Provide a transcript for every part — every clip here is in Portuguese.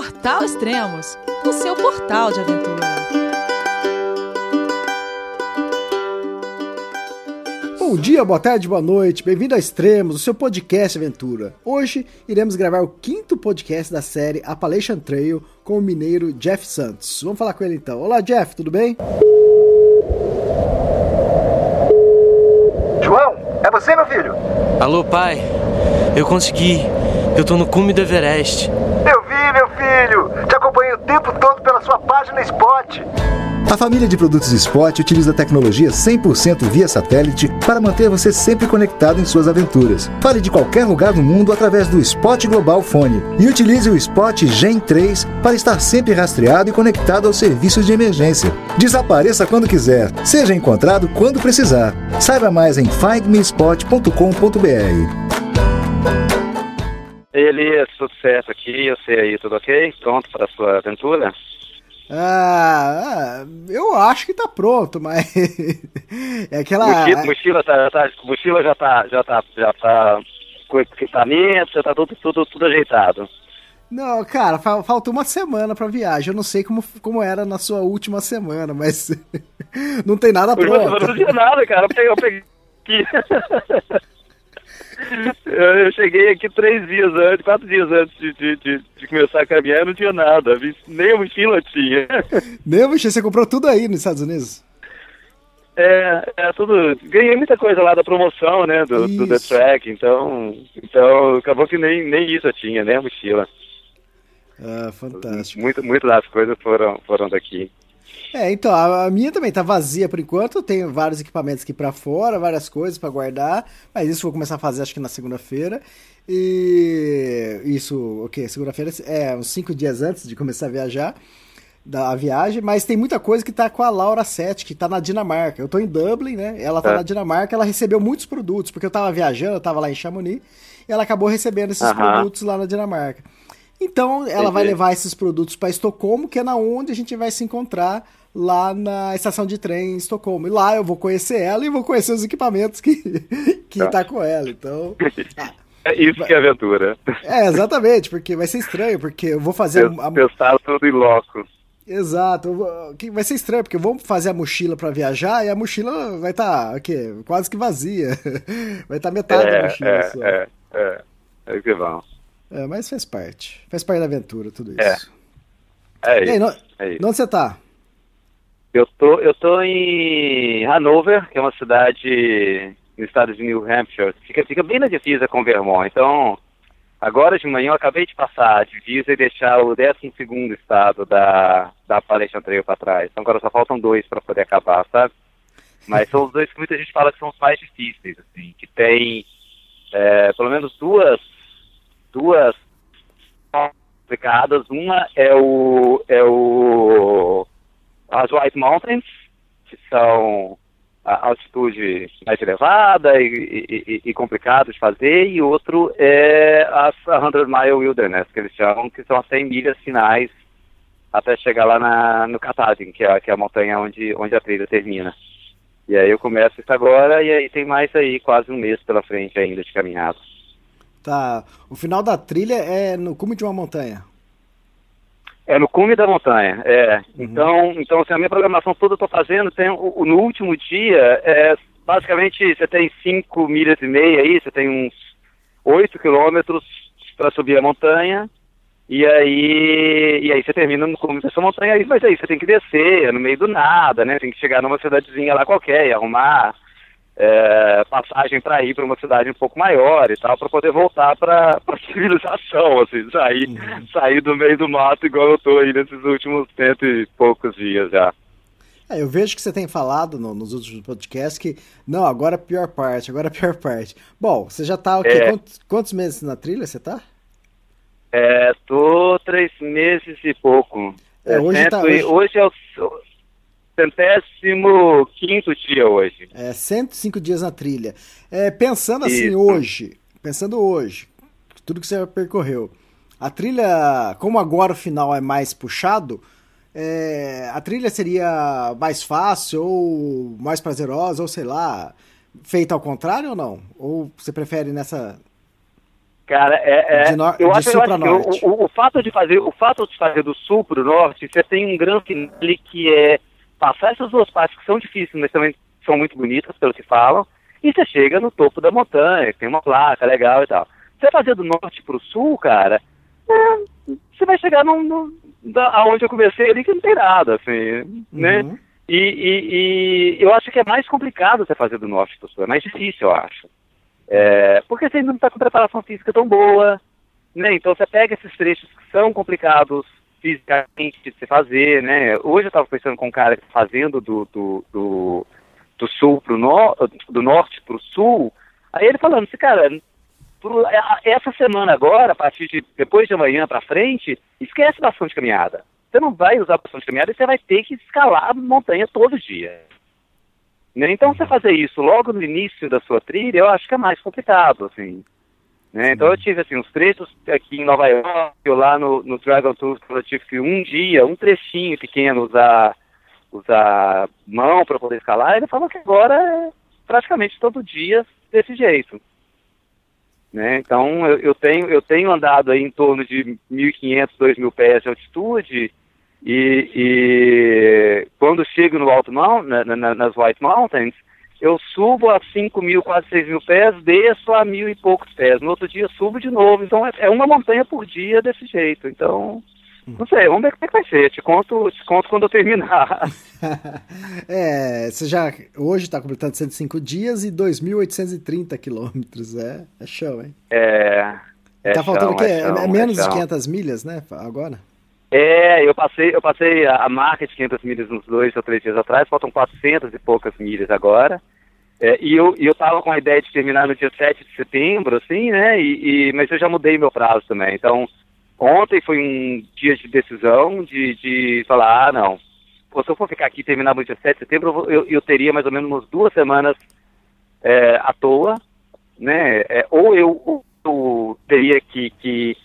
Portal Extremos, o seu portal de aventura. Bom dia, boa tarde, boa noite, bem-vindo a Extremos, o seu podcast aventura. Hoje iremos gravar o quinto podcast da série Appalachian Trail com o mineiro Jeff Santos. Vamos falar com ele então. Olá, Jeff, tudo bem? João, é você, meu filho? Alô, pai. Eu consegui. Eu tô no cume do Everest. Eu vi, meu filho. Te acompanhei o tempo todo pela sua página Spot. A família de produtos Spot utiliza tecnologia 100% via satélite para manter você sempre conectado em suas aventuras. Fale de qualquer lugar do mundo através do Spot Global Fone e utilize o Spot Gen 3 para estar sempre rastreado e conectado aos serviços de emergência. Desapareça quando quiser, seja encontrado quando precisar. Saiba mais em findmespot.com.br. Elias, certo aqui, eu sei aí, tudo ok? Pronto para a sua aventura? Ah, eu acho que tá pronto, mas é aquela mochila, mochila, tá, tá, mochila já tá, já tá, já tá com equipamento, já tá tudo, tudo, tudo ajeitado. Não, cara, falta uma semana pra viagem. Eu não sei como, como era na sua última semana, mas não tem nada pronto. Eu não tinha nada, cara. Eu peguei aqui. Eu cheguei aqui três dias antes, quatro dias antes de, de, de, de começar a caminhar, não tinha nada. Nem a mochila tinha. Nem a mochila, você comprou tudo aí nos Estados Unidos? É, é tudo. Ganhei muita coisa lá da promoção, né? Do, do The Track, então. Então acabou que nem, nem isso eu tinha, nem a mochila. Ah, fantástico. Muito, muito das coisas foram, foram daqui. É, então, a, a, minha também tá vazia por enquanto. Eu tenho vários equipamentos aqui para fora, várias coisas para guardar. Mas isso eu vou começar a fazer acho que na segunda-feira. E isso, ok, segunda-feira é uns cinco dias antes de começar a viajar. Da viagem, mas tem muita coisa que tá com a Laura Sete, que tá na Dinamarca. Eu tô em Dublin, né? Ela tá é. na Dinamarca, ela recebeu muitos produtos, porque eu tava viajando, eu tava lá em Chamonix, e ela acabou recebendo esses uh -huh. produtos lá na Dinamarca. Então, ela Entendi. vai levar esses produtos para Estocolmo, que é na onde a gente vai se encontrar lá na estação de trem em Estocolmo. E lá eu vou conhecer ela e vou conhecer os equipamentos que, que tá. tá com ela. Então. É isso que é aventura. É, exatamente, porque vai ser estranho, porque eu vou fazer. A... Testar tudo em loco. Exato, vai ser estranho, porque vamos fazer a mochila para viajar e a mochila vai estar tá, quase que vazia. Vai estar tá metade é, da mochila é, só. É, é, é que vão. É, mas faz parte. Faz parte da aventura, tudo é. isso. É, é isso. Aí, é isso. Onde você tá? Eu tô, eu tô em Hanover, que é uma cidade no estado de New Hampshire. Fica, fica bem na divisa com Vermont. Então, agora de manhã eu acabei de passar a divisa e deixar o 12 estado da, da Appalachian Trail para trás. Então agora só faltam dois para poder acabar, sabe? Mas são os dois que muita gente fala que são os mais difíceis, assim, que tem é, pelo menos duas, duas complicadas. Uma é o, é o as White Mountains, que são a altitude mais elevada e, e, e complicado de fazer, e outro é as 100 Mile Wilderness, que eles chamam, que são as 100 milhas finais até chegar lá na, no Katahdin, que é, que é a montanha onde, onde a trilha termina. E aí eu começo isso agora, e aí tem mais aí quase um mês pela frente ainda de caminhada. Tá, o final da trilha é no cume de uma montanha. É no cume da montanha, é. Uhum. Então, então assim, a minha programação toda eu estou fazendo, tem, o, no último dia, é, basicamente você tem 5 milhas e meia aí, você tem uns 8 quilômetros para subir a montanha, e aí, e aí você termina no cume dessa montanha, aí, mas aí você tem que descer, é no meio do nada, né? Tem que chegar numa cidadezinha lá qualquer e arrumar é, passagem para ir para uma cidade um pouco maior e tal, para poder voltar para a civilização, assim, sair, uhum. sair do meio do mato igual eu estou aí nesses últimos cento e poucos dias já. É, eu vejo que você tem falado no, nos últimos podcasts que, não, agora é a pior parte, agora é a pior parte. Bom, você já está é. quantos, quantos, meses na trilha você está? É, tô três meses e pouco. É, hoje, tá, hoje... hoje é o centésimo quinto dia hoje. É, 105 dias na trilha. É, pensando assim Isso. hoje, pensando hoje, tudo que você percorreu, a trilha, como agora o final é mais puxado, é, a trilha seria mais fácil ou mais prazerosa, ou sei lá, feita ao contrário ou não? Ou você prefere nessa Cara, é, é no- eu acho, eu acho que o- o, o fato de fazer, o fato de fazer do sul para o norte, você tem um grande finale que é passar essas duas partes que são difíceis, mas também são muito bonitas pelo que falam, e você chega no topo da montanha, tem uma placa legal e tal. Você fazer do norte para o sul, cara, é, você vai chegar num, num- da, aonde eu comecei ali que não tem nada, assim, né? Uhum. E, e- e eu acho que é mais complicado você fazer do norte para o sul, é mais difícil, eu acho. É, porque você ainda não está com preparação física tão boa, né? Então você pega esses trechos que são complicados fisicamente de se fazer, né? Hoje eu estava conversando com um cara tá fazendo do, do, do, do sul pro no, do norte para o sul, aí ele falando assim, cara, pro- a- essa semana agora, a partir de depois de amanhã para frente, esquece bastante caminhada. Você não vai usar bastante caminhada e você vai ter que escalar a montanha todo dia. Né? Então, você fazer isso logo no início da sua trilha, eu acho que é mais complicado, assim. Né? Então, eu tive, assim, uns trechos aqui em Nova York, eu lá no, no Dragon Tour, eu tive que um dia, um trechinho pequeno, usar, usar mão para poder escalar, e ele falou que agora é praticamente todo dia desse jeito. Né? Então, eu, eu tenho, eu tenho andado aí em torno de 1.500, 2.000 pés de altitude, e, e quando chego no alto Mount, na- na- nas White Mountains, eu subo a 5 mil, quase 6 mil pés, desço a mil e poucos pés. No outro dia subo de novo. Então é, é uma montanha por dia desse jeito. Então, não sei, vamos ver como é que vai ser. Te conto, te conto quando eu terminar. é, você já hoje está completando 105 dias e 2.830 quilômetros. É, é show, hein? É. é tá faltando chão, o quê? é chão, é menos é de chão. 500 milhas, né? Agora? É, eu passei, eu passei a, a marca de 500 milhas uns dois ou três dias atrás, faltam 400 e poucas milhas agora. É, e eu, e eu tava com a ideia de terminar no dia 7 de setembro, assim, né? E, e- mas eu já mudei meu prazo também. Então, ontem foi um dia de decisão de, de falar, ah, não. Pô, se eu for ficar aqui e terminar no dia 7 de setembro, eu, eu, teria mais ou menos umas duas semanas é, à toa, né? É, ou eu, eu teria que, que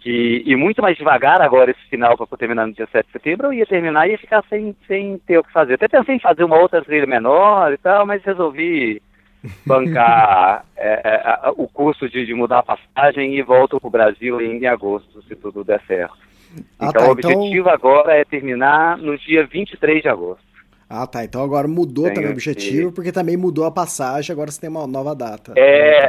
que ir muito mais devagar agora esse final para terminar no dia 7 de setembro, eu ia terminar e ia ficar sem, sem ter o que fazer. Até pensei em fazer uma outra trilha menor e tal, mas resolvi bancar é, é, o custo de, de mudar a passagem e volto para o Brasil em agosto, se tudo der certo. Ah, então tá, o objetivo agora é terminar no dia 23 de agosto. Ah, tá. Então agora mudou Tenho também o objetivo, porque também mudou a passagem, agora você tem uma nova data. É,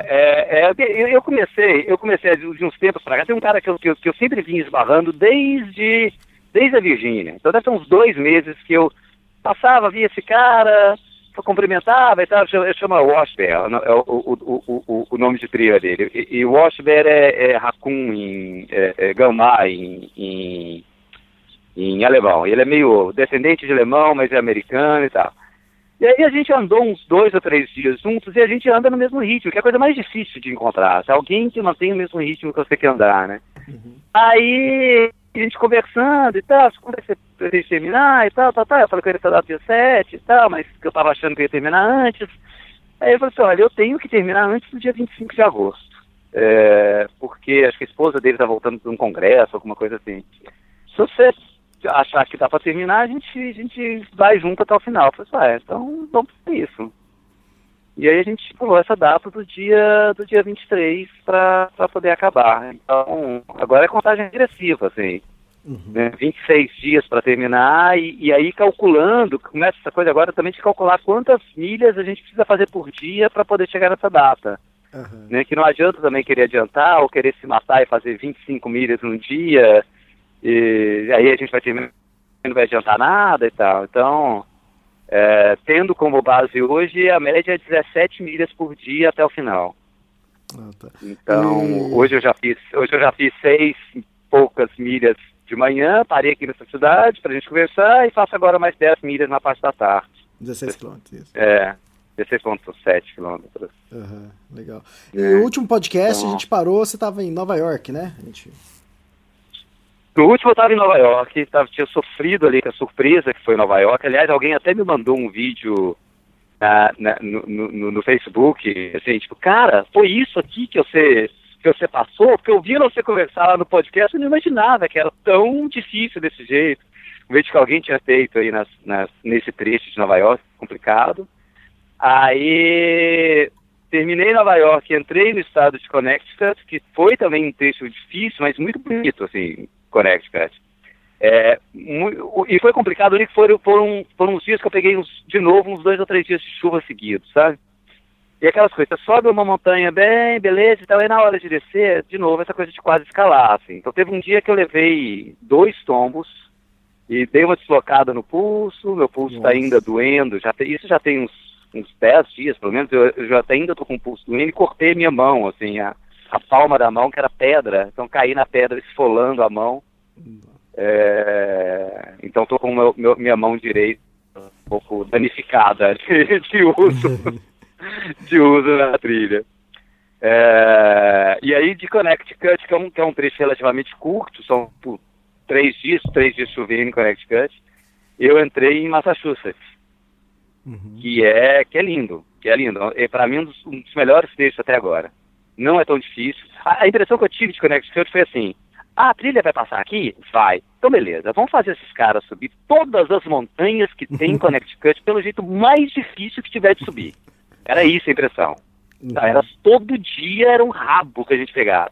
é, é, eu- eu comecei, eu comecei de uns tempos pra cá, tem um cara que eu, que eu, que eu sempre vim esbarrando desde, desde a Virgínia. Então deve ter uns dois meses que eu passava, via esse cara, eu cumprimentava e tal, chama, chama Washbear, é o, o, o, o, nome de trilha dele. E, e Washbear é, é Raccoon em é, é Gamma em, em, em alemão. Ele é meio descendente de alemão, mas é americano e tal. E aí a gente andou uns dois ou três dias juntos e a gente anda no mesmo ritmo, que é a coisa mais difícil de encontrar. Se alguém que mantém o mesmo ritmo que você quer andar, né? Aí a gente conversando e tal, quando é que você pretende terminar e tal, tal, tal. Eu falei que eu ia estar dia 7 e tal, mas que eu tava achando que eu ia terminar antes. Aí ele falou assim, olha, eu tenho que terminar antes do dia 25 de agosto. É, porque acho que a esposa dele tá voltando para um congresso, alguma coisa assim. Se você achar que dá para terminar, a gente, a gente vai junto até o final. Eu falei, assim, ah, então vamos fazer isso. E aí a gente pulou essa data do dia do dia 23 para poder acabar. Então, agora é contagem regressiva, assim. Né? 26 dias para terminar e, e aí calculando, começa essa coisa agora também de calcular quantas milhas a gente precisa fazer por dia para poder chegar nessa data. Aham. Né? Que não adianta também querer adiantar ou querer se matar e fazer 25 milhas num dia, e aí a gente vai terminar não vai adiantar nada e tal. Então, é, tendo como base hoje, a média é 17 milhas por dia até o final. Ah, tá. Então, E- hoje eu já fiz, hoje eu já fiz seis e poucas milhas de manhã, parei aqui nessa cidade pra gente conversar e faço agora mais 10 milhas na parte da tarde. 16 quilômetros, isso. É, 16,7 quilômetros. Aham, legal. É. E o último podcast Então- a gente parou, você tava em Nova York, né? A gente... No último eu estava em Nova York, tava, tinha sofrido ali com a surpresa que foi Nova York. Aliás, alguém até me mandou um vídeo na- na- no, no- no Facebook, assim, tipo, cara, foi isso aqui que você, que você passou? Porque eu vi você conversar lá no podcast, eu não imaginava que era tão difícil desse jeito. Um vídeo que alguém tinha feito aí nas- nas- nesse trecho de Nova York, complicado. Aí terminei Nova York, entrei no estado de Connecticut, que foi também um trecho difícil, mas muito bonito, assim, Connecticut. É, e foi complicado ali que foram, foram, foram uns dias que eu peguei uns, de novo uns dois ou três dias de chuva seguidos, sabe? E aquelas coisas, você sobe uma montanha bem, beleza e tal, e na hora de descer, de novo, essa coisa de quase escalar, assim. Então teve um dia que eu levei dois tombos e dei uma deslocada no pulso, meu pulso está ainda doendo, já isso já tem uns, uns 10 dias, pelo menos, eu, eu já até ainda tô com o pulso doendo e cortei minha mão, assim, a, a palma da mão, que era pedra, então caí na pedra esfolando a mão. É, então tô com meu, meu- minha mão direita um pouco danificada de, de uso de uso na trilha. É, e aí de Connecticut, que é, um, que é um trecho relativamente curto, são pô, três dias, três dias chovendo em Connecticut, eu entrei em Massachusetts, que é que é lindo, que é lindo. É para mim um dos, um dos melhores trechos até agora. Não é tão difícil. A, a impressão que eu tive de Connecticut foi assim: ah, a trilha vai passar aqui? Vai. Então, beleza, vamos fazer esses caras subir todas as montanhas que tem em Connecticut pelo jeito mais difícil que tiver de subir. Era isso a impressão. Tá, era todo dia era um rabo que a gente pegava.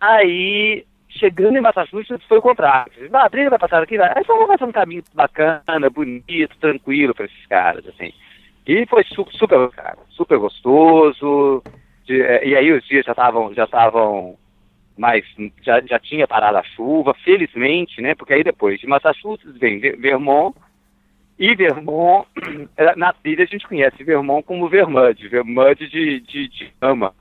Aí, chegando em Massachusetts, foi o contrário. Ah, a trilha vai passar aqui, vai. Aí então vamos fazer um caminho bacana, bonito, tranquilo para esses caras, assim. E foi su- super, cara, super gostoso. De- eh, e aí os dias já estavam, já estavam mais, já, já tinha parado a chuva, felizmente, né? Porque aí depois de Massachusetts vem Ver- Vermont, e Vermont, eh, na trilha a gente conhece Vermont como Vermud, Vermud de, de, de lama.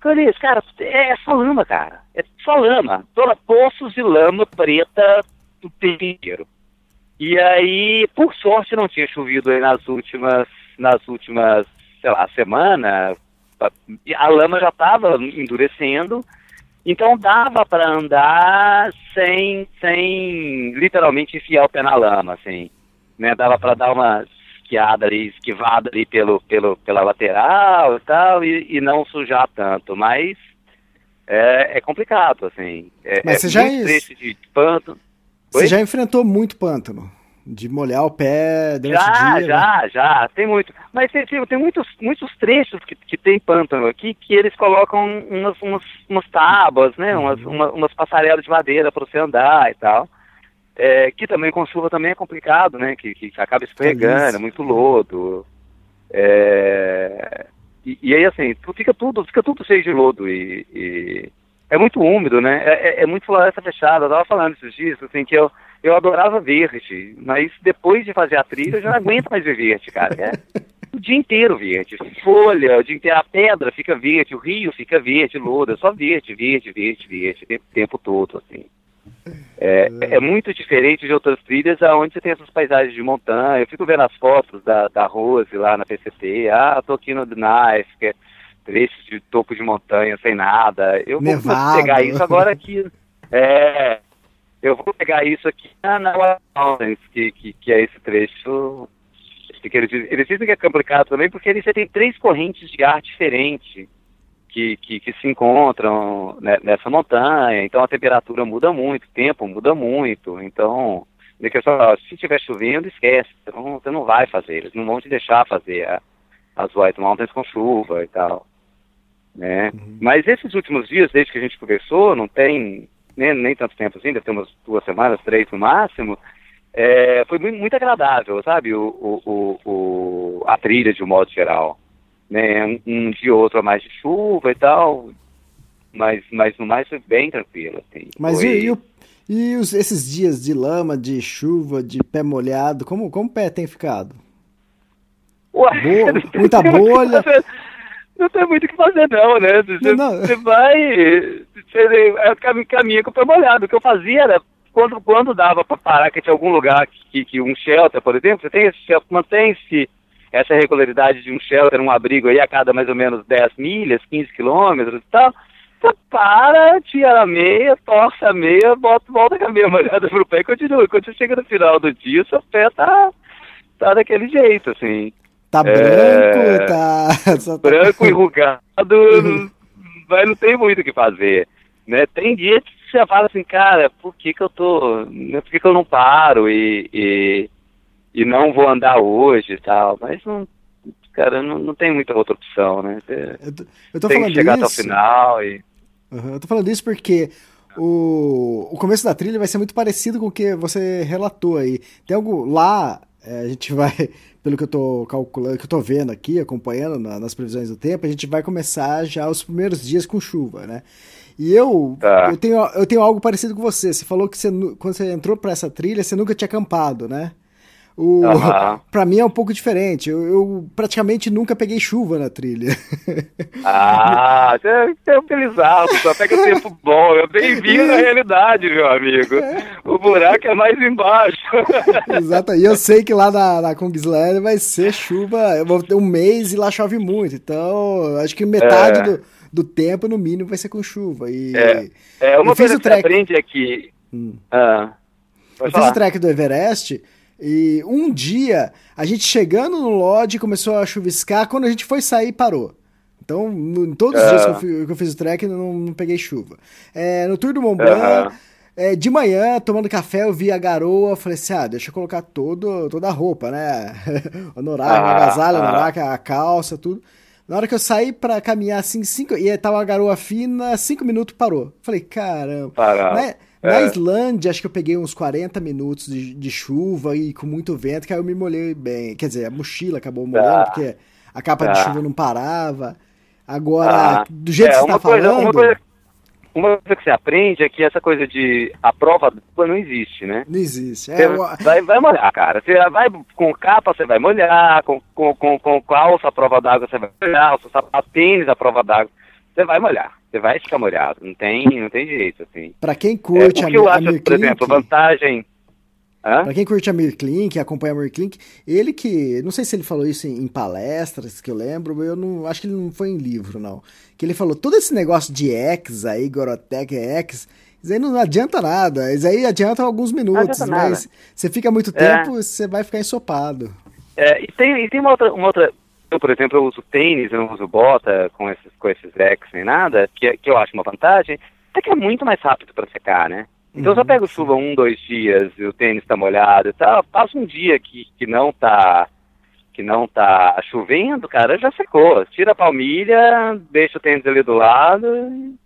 Clarice, cara, é só lama, cara. É só lama. Toda poços de lama preta o tempo inteiro. E aí, por sorte, não tinha chovido nas últimas, nas últimas, sei lá, semana. A lama já estava endurecendo, então dava para andar sem, sem literalmente enfiar o pé na lama, assim. Né? Dava para dar uma esquiada ali, esquivada ali pelo, pelo, pela lateral e tal, e, e não sujar tanto, mas é, é complicado, assim. É, Mas é você já muito is- trecho de pântano. Você já enfrentou muito pântano? De molhar o pé durante Já, o dia? né? já, já, tem muito. Mas tem, tem, tem muitos, muitos trechos que, que tem pântano aqui que eles colocam umas, umas, umas tábuas, né? Umas, Uhum. uma- umas passarelas de madeira para você andar e tal. É, que também com chuva também é complicado, né? Que, que acaba escorregando, Delícia. é muito lodo. É, e, e aí assim, fica tudo, fica tudo cheio de lodo e, e é muito úmido, né? É, é- é muito floresta fechada. Eu tava falando esses dias, assim, que eu, eu adorava verde, mas depois de fazer a trilha eu já não aguento mais ver verde, cara. É o dia inteiro verde. Folha, o dia inteiro, a pedra fica verde, o rio fica verde, lodo, é só verde, verde, verde, verde, o tempo, tempo todo, assim. É, é muito diferente de outras trilhas onde você tem essas paisagens de montanha. Eu fico vendo as fotos da, da Rose lá na PCT. Ah, tô aqui no Knife, que é trecho de topo de montanha sem nada. Eu vou Nevado. pegar isso agora aqui. É, eu vou pegar isso aqui na, Wild Mountains, que, que, que é esse trecho. Que eles, dizem- eles dizem que é complicado também porque ali você tem três correntes de ar diferentes que, que, que se encontram né, nessa montanha, então a temperatura muda muito, o tempo muda muito, então, questão, ó, se estiver chovendo, esquece, não, você não vai fazer, eles não vão te deixar fazer a- as White Mountains com chuva e tal, né? Mas esses últimos dias, desde que a gente conversou, não tem né, nem tanto tempo assim, deve ter umas duas semanas, três no máximo, é, foi muito, muito agradável, sabe, o, o, o, a trilha de um modo geral né, um, um dia ou outro a mais de chuva e tal, mas, mas no mais foi bem tranquilo, assim. Mas foi... e, e o- e os- esses dias de lama, de chuva, de pé molhado, como, como o pé tem ficado? Ué, muita bolha. Não tem muito o que fazer não, né? Você, Não, não. você vai, você é, cam- caminha com o pé molhado. O que eu fazia era, quando, quando dava para parar, que tinha algum lugar que, que um shelter, por exemplo, você tem esse shelter, mantém-se essa regularidade de um shelter, um abrigo aí a cada mais ou menos 10 milhas, 15 quilômetros e tal, você para, tira a meia, torce a meia, bota, volta com a meia molhada pro pé e continua. Quando você chega no final do dia, seu pé tá, tá daquele jeito, assim. Tá É. branco, tá. só tá- branco, enrugado, mas não tem muito o que fazer. Né? Tem dias que você fala assim, cara, por que, que eu tô. né, Por que, que eu não paro e, e, e não vou andar hoje e tal? Mas não. cara, não, não tem muita outra opção, né? Você Eu tô, eu tô tem falando que chegar até o isso. final e. Uhum, eu tô falando isso porque o, o começo da trilha vai ser muito parecido com o que você relatou aí. Tem algo lá, é, a gente vai, pelo que eu tô calculando, que eu tô vendo aqui, acompanhando na- nas previsões do tempo, a gente vai começar já os primeiros dias com chuva, né? E eu, Tá. eu, tenho, eu tenho algo parecido com você. Você falou que você, quando você entrou pra essa trilha, você nunca tinha acampado, né? O, pra mim é um pouco diferente. Eu, eu praticamente nunca peguei chuva na trilha. Ah, você é felizardo, só pega tempo bom. Eu bem-vindo à realidade, meu amigo. O buraco é mais embaixo. Exato, e eu sei que lá na, na Kungsland vai ser chuva, eu vou ter um mês e lá chove muito, então acho que metade É. do, do tempo, no mínimo, vai ser com chuva. E É, é uma coisa que você aprende é que. Hum. Ah, eu pode fiz falar. o trek do Everest e um dia, a gente chegando no lodge, começou a chuviscar, quando a gente foi sair, parou. Então, no- em todos os dias que eu, fui- que eu fiz o trek, não, não peguei chuva. É, no Tour do Mont Blanc, é, de manhã, tomando café, eu vi a garoa, falei assim, ah, deixa eu colocar todo, toda a roupa, né? o norak, o Ah, agasalho, a calça, tudo. Na hora que eu saí pra caminhar, assim, cinco, e tava uma garoa fina, cinco minutos parou. Falei, caramba. Parado. Na, na É. Islândia, acho que eu peguei uns 40 minutos de, de chuva e com muito vento, que aí eu me molhei bem. Quer dizer, a mochila acabou molhando, Tá. porque a capa de Tá. chuva não parava. Agora, Ah, do jeito é, que você tá coisa, falando... Uma coisa, uma coisa que você aprende é que essa coisa de a prova d'água não existe, né? Não existe. É, o- vai, vai molhar, cara. Você vai com capa, você vai molhar, com, com, com, com calça à prova d'água, você vai molhar, o seu sapato tênis à prova d'água, você vai molhar. Você vai ficar molhado. Não tem, não tem jeito, assim. pra quem É, curte o a, que eu a acho, por Mirklink, exemplo, vantagem. Pra quem curte a Mirklink, acompanha a Mirklink, ele que, não sei se ele falou isso em, em palestras, que eu lembro, eu não, acho que ele não foi em livro, não. Que ele falou, todo esse negócio de X aí, Gorotec X, isso aí não adianta nada, isso aí adianta alguns minutos, adianta nada. mas você fica muito É. tempo, você vai ficar ensopado. É, e tem, e tem uma outra, uma outra. Eu, por exemplo, eu uso tênis, eu não uso bota com esses, com esses X nem nada, que, que eu acho uma vantagem, é que é muito mais rápido para secar, né? Então Uhum, eu pego chuva um, dois dias e o tênis tá molhado e tal, passa um dia que, que não tá que não tá chovendo, cara, já secou. Tira a palmilha, deixa o tênis ali do lado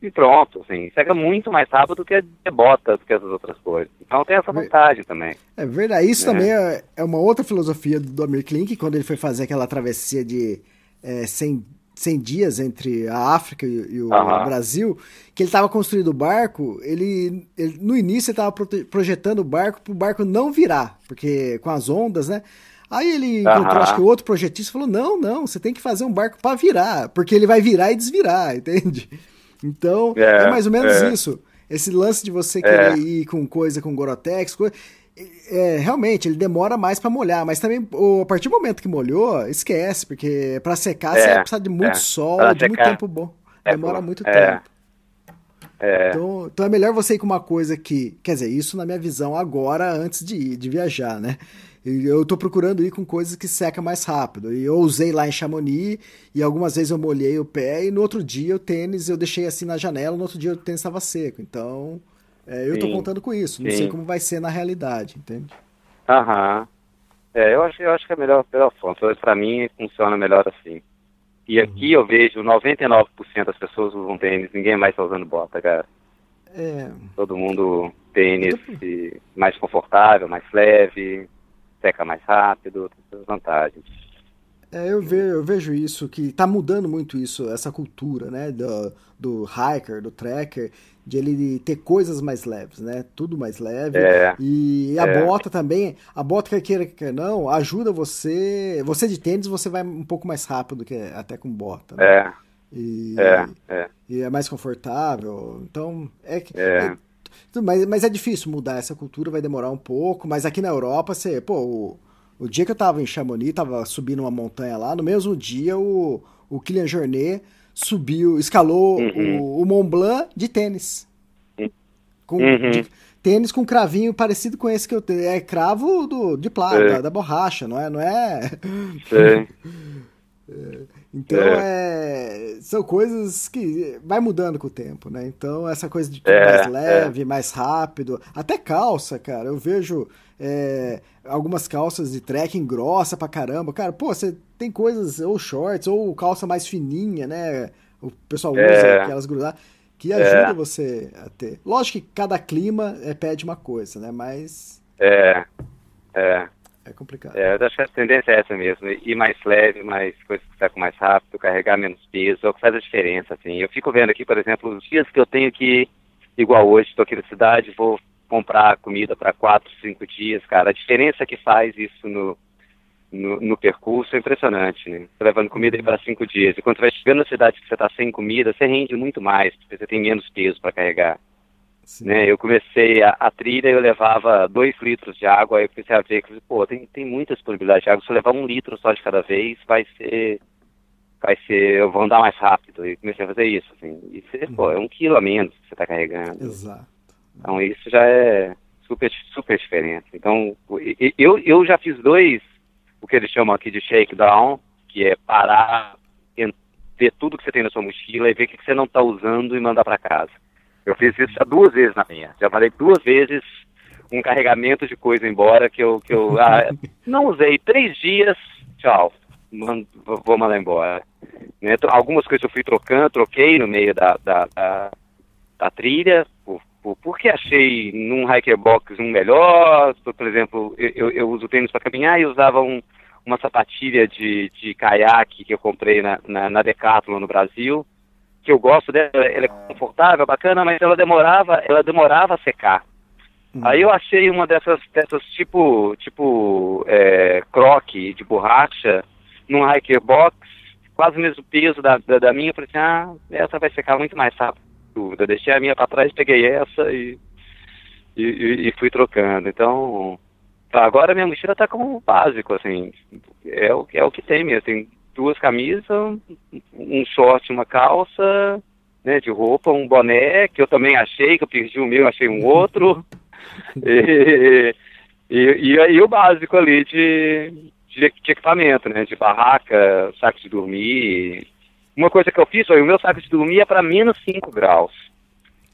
e pronto, assim. Seca muito mais rápido do que a bota, do que essas outras coisas. Então tem essa vantagem também. É verdade, isso É. também é, é uma outra filosofia do Amir Klink, quando ele foi fazer aquela travessia de é, 100, 100 dias entre a África e, e o. Brasil, que ele estava construindo o barco, ele, ele- no início ele estava projetando o barco para o barco não virar, porque com as ondas, né? Aí ele encontrou, acho que o outro projetista falou, não, não, você tem que fazer um barco para virar, porque ele vai virar e desvirar, entende? Então, é, É, mais ou menos é. isso. Esse lance de você É. querer ir com coisa com Gorotex, coisa, é, realmente, ele demora mais pra molhar, mas também, a partir do momento que molhou, esquece, porque pra secar É, você vai precisar de muito é. sol, de muito secar, tempo bom. é, Demora muito é. tempo. É, Então, então é melhor você ir com uma coisa que. Quer dizer, isso na minha visão agora, antes de, ir, de viajar, né? Eu tô procurando ir com coisas que seca mais rápido. E eu usei lá em Chamonix, e algumas vezes eu molhei o pé, e no outro dia o tênis eu deixei assim na janela, no outro dia o tênis estava seco. Então, é, eu tô Sim, contando com isso. Não sim. sei como vai ser na realidade, entende? Aham. É, eu acho, eu acho que é a melhor, melhor forma. Pelo menos Pra mim, funciona melhor assim. E aqui eu vejo 99% das pessoas usam tênis, ninguém mais tá usando bota, cara. É, Todo mundo tênis e mais confortável, mais leve, seca mais rápido, tem suas vantagens. É, eu, ve- eu vejo isso, que tá mudando muito isso, essa cultura, né, do, do hiker, do tracker, de ele ter coisas mais leves, né, tudo mais leve, É, e a é. bota também, a bota quer queira quer não, ajuda você, você de tênis você vai um pouco mais rápido que até com bota, né, É, e, é, é. e é mais confortável, então é que... É. é- mas, mas é difícil mudar essa cultura, vai demorar um pouco, mas aqui na Europa, você, pô, o, o dia que eu tava em Chamonix, tava subindo uma montanha lá, no mesmo dia o, o Kylian Jornet subiu, escalou Uhum. o, o Mont Blanc de tênis. Com, Uhum. de- tênis com cravinho parecido com esse que eu tenho. É cravo do, de plástico, Sei. da, da borracha, não é? Não é... Sei. Então, é. são coisas que vai mudando com o tempo, né? Então, essa coisa de tudo É, mais leve, mais rápido. Até calça, cara. Eu vejo é, algumas calças de trekking grossa pra caramba. Cara, pô, você tem coisas, ou shorts, ou calça mais fininha, né? O pessoal usa É. aquelas grudadas, que ajuda É. você a ter. Lógico que cada clima é, pede uma coisa, né? Mas É, é, é complicado. é, eu acho que a tendência é essa mesmo, ir mais leve, mais coisas que sacam mais rápido, carregar menos peso, é o que faz a diferença, assim. Eu fico vendo aqui, por exemplo, os dias que eu tenho que, igual hoje, estou aqui na cidade, vou comprar comida para quatro, cinco dias, cara, a diferença que faz isso no, no, no percurso é impressionante, né? Levando comida para cinco dias, e quando você vai chegando na cidade que você está sem comida, você rende muito mais, porque você tem menos peso para carregar. Né? Eu comecei a, a trilha, eu levava dois litros de água, aí eu comecei a ver que, pô, tem, tem muita disponibilidade de água, se eu levar um litro só de cada vez, vai ser, vai ser, eu vou andar mais rápido, e comecei a fazer isso, assim, e você, pô, é um quilo a menos que você está carregando, Exato. então isso já é super, super diferente, então, eu, eu já fiz dois, o que eles chamam aqui de shakedown, que é parar, ver tudo que você tem na sua mochila e ver o que você não está usando e mandar para casa. Eu fiz isso já duas vezes na minha. Já falei duas vezes um carregamento de coisa embora que eu, que eu ah, não usei. Três dias, tchau. Man- vou mandar embora. Né, Algumas coisas eu fui trocando, troquei no meio da, da, da, da trilha, por, por- porque achei num hiker box um melhor. Por exemplo, eu, eu, eu uso tênis para caminhar e usava um, uma sapatilha de, de caiaque que eu comprei na, na, na Decathlon no Brasil que eu gosto dela, ela é confortável, bacana, mas ela demorava, ela demorava a secar. Aí eu achei uma dessas, dessas tipo, tipo é, croque de borracha num hiker box, quase o mesmo peso da, da, da minha. Eu falei assim, ah, essa vai secar muito mais rápido. Eu deixei a minha para trás, peguei essa e, e, e- fui trocando. Então, agora minha mochila tá como básico, assim, é o, é o que tem mesmo. Tem duas camisas, um short, uma calça, né, de roupa, um boné, que eu também achei, que eu perdi o meu, achei um outro. e, e, e aí o básico ali de, de, de equipamento, né, de barraca, saco de dormir. Uma coisa que eu fiz foi, o meu saco de dormir é para menos 5 graus.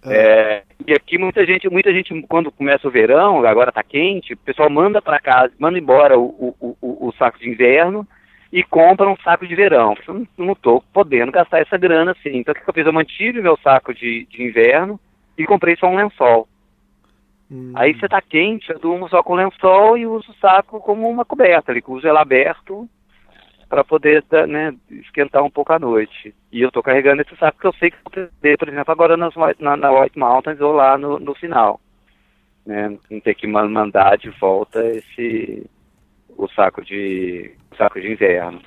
É, e aqui muita gente, muita gente, quando começa o verão, agora tá quente, o pessoal manda para casa, manda embora o, o, o, o saco de inverno e compra um saco de verão. Eu não, tô podendo gastar essa grana assim. Então o que eu fiz? Eu mantive meu saco de, de inverno e comprei só um lençol. Aí você tá quente, eu durmo só com lençol e uso o saco como uma coberta, ali, uso ele aberto para poder né, esquentar um pouco a noite. E eu tô carregando esse saco que eu sei que vou perder, por exemplo, agora nas, na, na White Mountains ou lá no, no final. Né, não ter que man- mandar de volta esse o saco de o saco de inverno.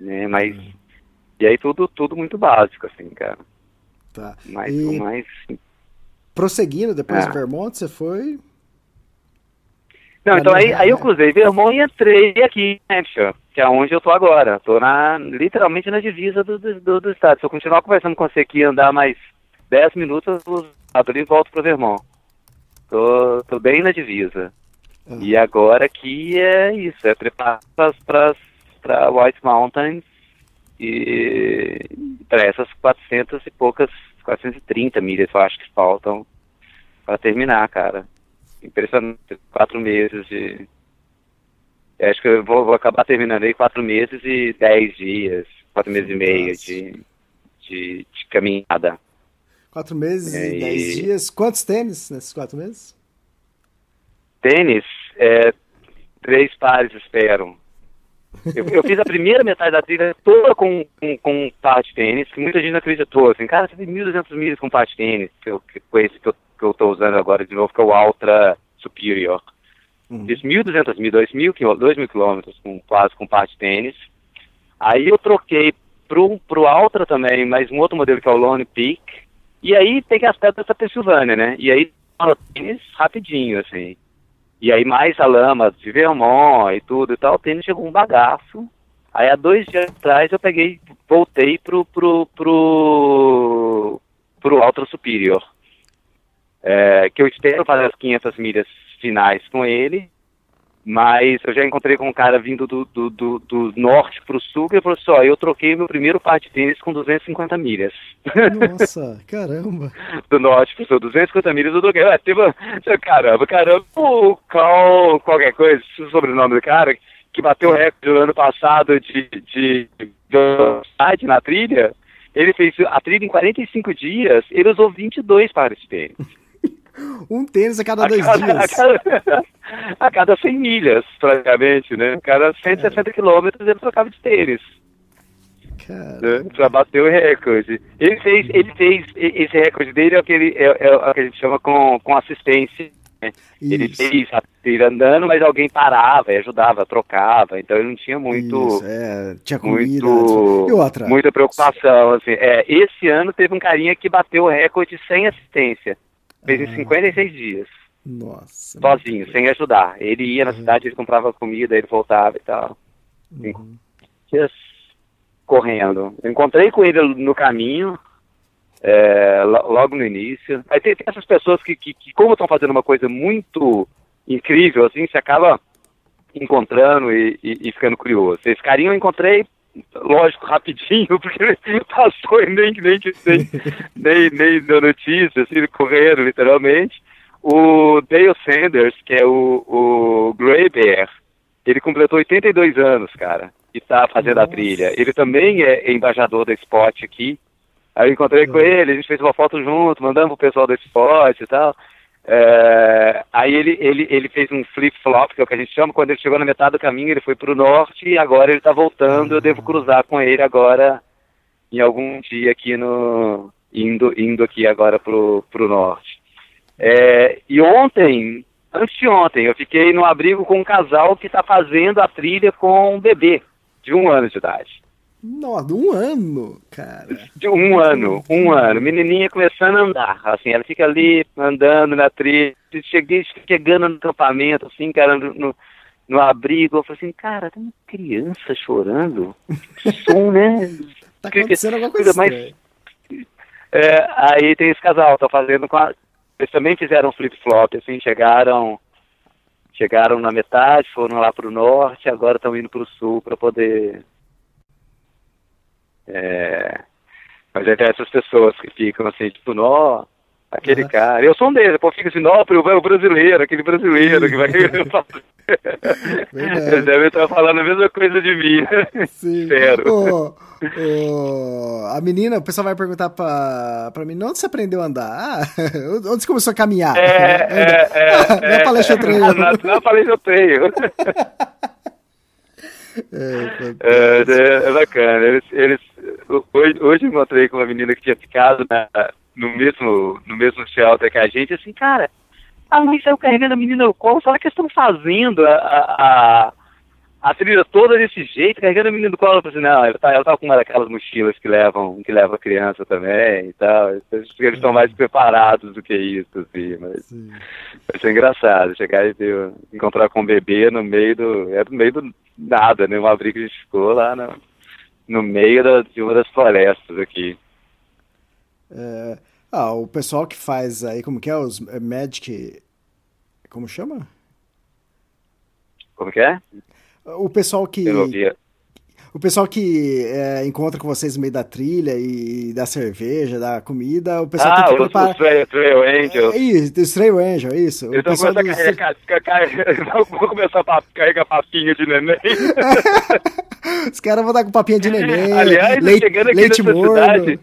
Né, mas e aí tudo tudo muito básico assim, cara. Tá. Mas E- mais Prosseguindo, depois Ah. do Vermont, você foi. Não, então aí, aí eu né? cruzei Vermont e entrei aqui em Hampshire, que é onde eu tô agora. Tô na, literalmente na divisa do, do, do- do estado. Se eu continuar conversando com você aqui e andar mais 10 minutos, eu vou ali e volto pro Vermont. Tô, tô bem na divisa. Ah. E agora aqui é isso, é preparar para White Mountains e para essas 400 e poucas, 430 milhas eu acho que faltam para terminar, cara. Impressionante, quatro meses de. eu acho que eu vou, vou acabar terminando aí quatro meses e dez dias, quatro meses e meio de, de, de caminhada. Quatro meses e E- dez dias. Quantos tênis nesses quatro meses? Tênis, é, três pares espero. Eu, eu fiz a primeira metade da trilha toda com, com, com um par de tênis, que muita gente não acreditou. Assim, cara, você tem 1.200 milhas com um par de tênis, que, eu, que foi esse que eu, que eu tô usando agora de novo, que é o Ultra Superior. Fiz 1.200 milhas, 2.000 quilô- 2.000 quilômetros com, quase com par de tênis. Aí eu troquei pro, pro Ultra também, mas um outro modelo que é o Lone Peak. E aí peguei as pedras da Pensilvânia, né? E aí tênis rapidinho, assim. E aí mais a lama de Vermont e tudo e tal, o tênis chegou um bagaço. Aí há dois dias atrás eu peguei, voltei pro, pro, pro, pro Ultra Superior. É, que eu espero fazer as 500 milhas finais com ele. Mas eu já encontrei com um cara vindo do, do, do, do norte para o sul que ele falou assim: ó, eu troquei meu primeiro par de tênis com 250 milhas. Nossa, caramba. do norte para o sul, 250 milhas eu troquei. Ué, teve, caramba, caramba, o Cal, qualquer coisa, o sobrenome do cara, que bateu o recorde no ano passado de, de, de velocidade na trilha, ele fez a trilha em 45 dias, ele usou 22 pares de tênis. Um tênis a cada A dois cada, dias. a, cada, a cada 100 milhas, praticamente, né? A cada 160 quilômetros ele trocava de tênis, Cara, né? Pra bater o recorde. Ele fez, ele fez, esse recorde dele é o que, ele, é, é o que a gente chama com, com assistência. né? Ele fez a trilha andando, mas alguém parava e ajudava, trocava, então ele não tinha muito... Isso, é, tinha comida. muito E outra? muita preocupação assim é, esse ano teve um carinha que bateu o recorde sem assistência fez Ah. em 56 dias Nossa. sozinho sem ajudar ele ia na cidade ele comprava comida ele voltava e tal Uhum. dias correndo eu encontrei com ele no caminho é, lo- logo no início aí tem, tem essas pessoas que, que, que como estão fazendo uma coisa muito incrível assim você acaba encontrando e, e- e ficando curioso. Esse carinha eu encontrei, lógico, rapidinho, porque ele passou e nem, nem, nem, nem, nem deu notícia, assim, correram literalmente. O Dale Sanders, que é o, o Grey Bear, ele completou 82 anos, cara, e tá fazendo a Nossa. trilha. Ele também é embaixador da Spot aqui. Aí eu encontrei com ele, a gente fez uma foto junto, mandamos pro pessoal da Spot e tal. É, aí ele, ele, ele fez um flip-flop, que é o que a gente chama, quando ele chegou na metade do caminho, ele foi pro norte e agora ele tá voltando, eu devo cruzar com ele agora em algum dia aqui no. indo, indo aqui agora pro, pro norte. É, e ontem, antes de ontem, eu fiquei no abrigo com um casal que tá fazendo a trilha com um bebê de um ano de idade. Nossa, um ano, cara. De um ano, um ano. Menininha começando a andar, assim, ela fica ali andando na trilha, cheguei chegando no acampamento, assim, cara, no, no, abrigo, eu falei assim, cara, tem uma criança chorando, que som, né? Tá acontecendo alguma coisa estranha. É, aí tem esse casal, tá fazendo com a... Eles também fizeram flip-flop, assim, chegaram chegaram na metade, foram lá pro norte, agora estão indo pro sul para poder... É... Mas tem essas pessoas que ficam assim, tipo, nó, aquele Uhum. cara. Eu sou um deles, pô, fica assim, nó, o brasileiro, aquele brasileiro que vai. Eles devem estar falando a mesma coisa de mim. Sim. Espero. Ô, ô, a menina, o pessoal vai perguntar pra, pra mim, onde você aprendeu a andar? Ah, onde você começou a caminhar? É, é, é. Não é palestra treino. Não, não é palestra treino. É, É, é, é bacana. Eles, eles, hoje, hoje eu encontrei com uma menina que tinha ficado na- no mesmo no mesmo shelter que a gente, assim, cara, a mãe saiu carregando a menina no colo, será que eles estão fazendo a, a, a, a trilha toda desse jeito, carregando a menina no colo? Eu falei assim, não, ela tá, ela tá com uma daquelas mochilas que levam, que levam a criança também e tal. Eles estão mais preparados do que isso, assim, mas sim. vai ser engraçado chegar e ver, encontrar com um bebê no meio do. É no meio do nada, né? Um abrigo que a gente ficou lá no, no meio da, de uma das florestas aqui. É, ah, o pessoal que faz aí, como que é? Os é, Magic. Como chama? Como que é? O pessoal que. O pessoal que é, encontra com vocês no meio da trilha e dá cerveja, dá comida, o pessoal Ah, tem que os, preparar. os Trail, Trail Angels. É isso, do Trail Angel, isso. O Eles vão a carregar, ca- ca- vão começar a carregar papinha de neném. Os caras vão dar com papinha de neném, Aliás, leite, chegando aqui leite nessa morno. cidade,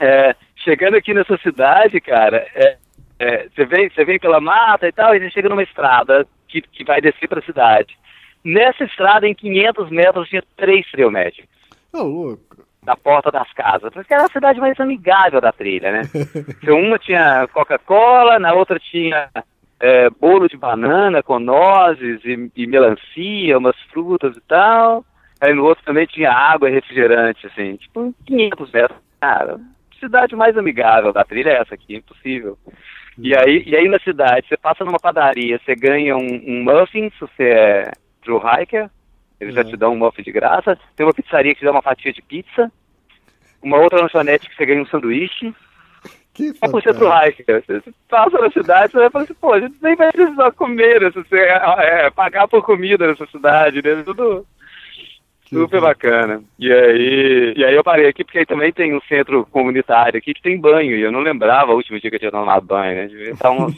é, chegando aqui nessa cidade, cara, é, é, você vem, você vem pela mata e tal, e você chega numa estrada que, que vai descer pra cidade. Nessa estrada, em 500 metros, tinha três trail magics Ô, louco. na porta das casas. Porque era a cidade mais amigável da trilha, né? Então, uma tinha Coca-Cola, na outra tinha é, bolo de banana com nozes e, e melancia, umas frutas e tal. Aí no outro também tinha água e refrigerante, assim, tipo 500 metros. Cara, cidade mais amigável da trilha é essa aqui, impossível. E aí, e aí na cidade, você passa numa padaria, você ganha um, um muffin, se você é true hiker, eles já Uhum. te dão um muffin de graça. Tem uma pizzaria que te dá uma fatia de pizza. Uma outra lanchonete que você ganha um sanduíche. Que é por centro hiker. Você passa na cidade, você vai falar assim, pô, a gente nem vai precisar comer, né? Você, é, é, pagar por comida nessa cidade, né? Tudo super bacana. E aí, e aí eu parei aqui porque aí também tem um centro comunitário aqui que tem banho, e eu não lembrava o último dia que eu tinha tomado banho, né? Devia estar umas,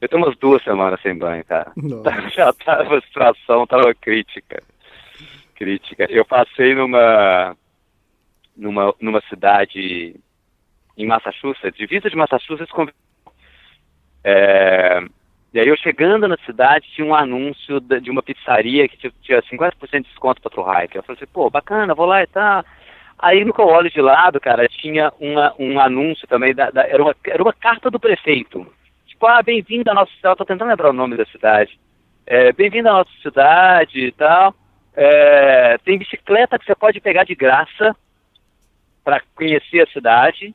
eu tenho umas duas semanas sem banho, cara. Nossa. Já tava, a situação tava crítica. Crítica. Eu passei numa, numa, numa cidade em Massachusetts, divisa de Massachusetts com. É, e aí eu chegando na cidade tinha um anúncio de uma pizzaria que tinha 50% de desconto para hiker. Eu falei assim, pô, bacana, vou lá e tá. Aí no que eu de lado, cara, tinha uma, um anúncio também, da, da, era, uma, era uma carta do prefeito. Tipo, ah, bem-vindo à nossa cidade, tô tentando lembrar o nome da cidade. É, bem-vindo à nossa cidade e tal. É, tem bicicleta que você pode pegar de graça para conhecer a cidade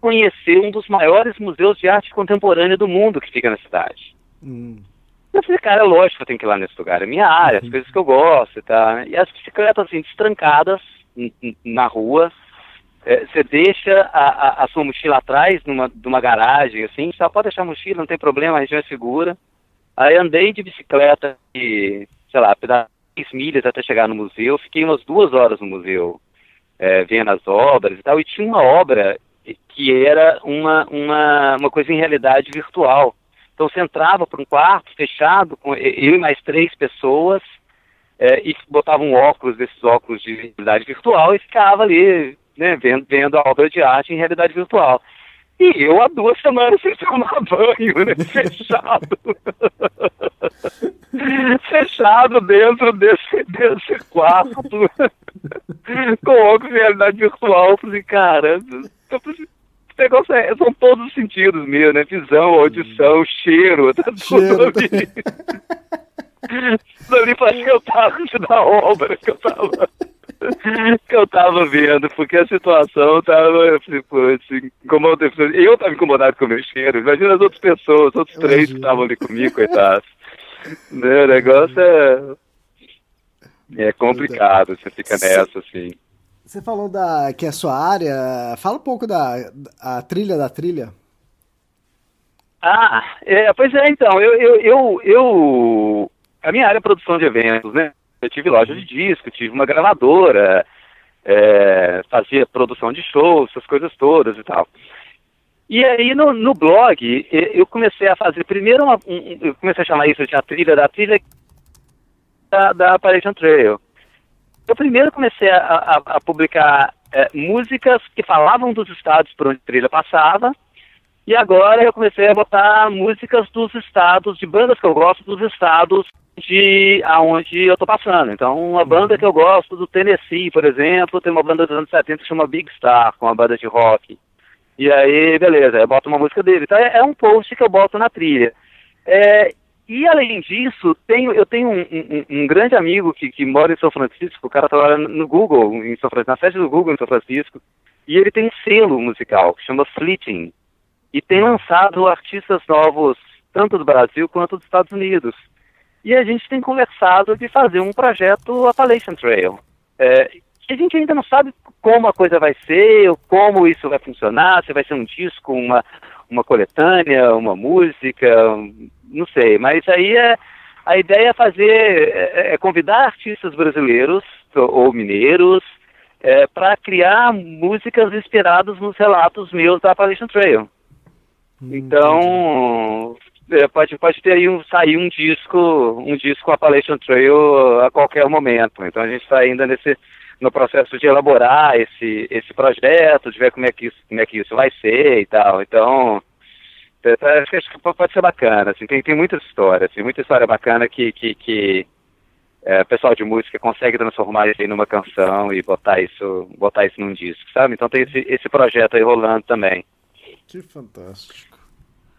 conhecer um dos maiores museus de arte contemporânea do mundo que fica na cidade. Hum. Eu falei, cara, é lógico que eu tenho que ir lá nesse lugar, é minha área, as uhum. coisas que eu gosto, tá? E as bicicletas, assim, destrancadas na rua, é, você deixa a, a, a, sua mochila atrás numa, numa garagem, assim, só pode deixar a mochila, não tem problema, a região é segura. Aí andei de bicicleta e, sei lá, pedalei milhas até chegar no museu, fiquei umas duas horas no museu, é, vendo as obras e tal, e tinha uma obra que era uma, uma, uma coisa em realidade virtual. Então você entrava para um quarto fechado, com eu e mais três pessoas, é, e botava um óculos, desses óculos de realidade virtual, e ficava ali, né, vendo, vendo a obra de arte em realidade virtual. E eu há duas semanas sem tomar banho, né? Fechado. Fechado dentro desse, desse quarto. Com óculos de realidade virtual. Eu falei, cara, negócio é, são todos os sentidos meus, né? Visão, audição, cheiro, tá tudo ali. tudo ali parece que eu tava na obra que eu tava. que eu tava vendo, porque a situação tava, tipo, assim, incomodando. Eu tava incomodado com o meu cheiro, imagina as outras pessoas, os outros três que estavam ali comigo, coitados. Né, o negócio é. É complicado, você fica nessa, assim. Você falou da que é a sua área. Fala um pouco da a trilha da trilha. Ah, é, pois é, então, eu, eu, eu, eu, a minha área é produção de eventos, né? Eu tive loja de disco, tive uma gravadora, é, fazia produção de shows, essas coisas todas e tal. E aí no, no blog eu comecei a fazer primeiro uma, um, eu comecei a chamar isso de a trilha da trilha da, da Appalachian Trail. Eu primeiro comecei a, a, a publicar é, músicas que falavam dos estados por onde a trilha passava, e agora eu comecei a botar músicas dos estados, de bandas que eu gosto, dos estados de aonde eu tô passando. Então, uma banda que eu gosto do Tennessee, por exemplo, tem uma banda dos anos 70 que chama Big Star, com uma banda de rock. E aí, beleza, eu boto uma música dele. Então, é, é um post que eu boto na trilha. É, e além disso, tenho, eu tenho um, um, um, grande amigo que, que mora em São Francisco, o cara trabalha no Google, em São Francisco, na sede do Google em São Francisco, e ele tem um selo musical que chama Fleeting, e tem lançado artistas novos, tanto do Brasil quanto dos Estados Unidos. E a gente tem conversado de fazer um projeto Appalachian Trail. É, a gente ainda não sabe como a coisa vai ser, como isso vai funcionar, se vai ser um disco, uma, uma coletânea, uma música, não sei, mas aí é, a ideia é fazer, é, é convidar artistas brasileiros ou mineiros é, para criar músicas inspiradas nos relatos meus da Appalachian Trail. Hum, então, é, pode, pode ter aí um, sair um disco, um disco Appalachian Trail a qualquer momento. Então a gente está ainda nesse no processo de elaborar esse, esse projeto, de ver como é que isso, como é que isso vai ser e tal. Então, acho que pode ser bacana, assim, tem, tem muitas histórias, assim, muita história bacana que, que, que é, pessoal de música consegue transformar isso aí numa canção e botar isso, botar isso num disco, sabe? Então tem esse, esse projeto aí rolando também. Que fantástico.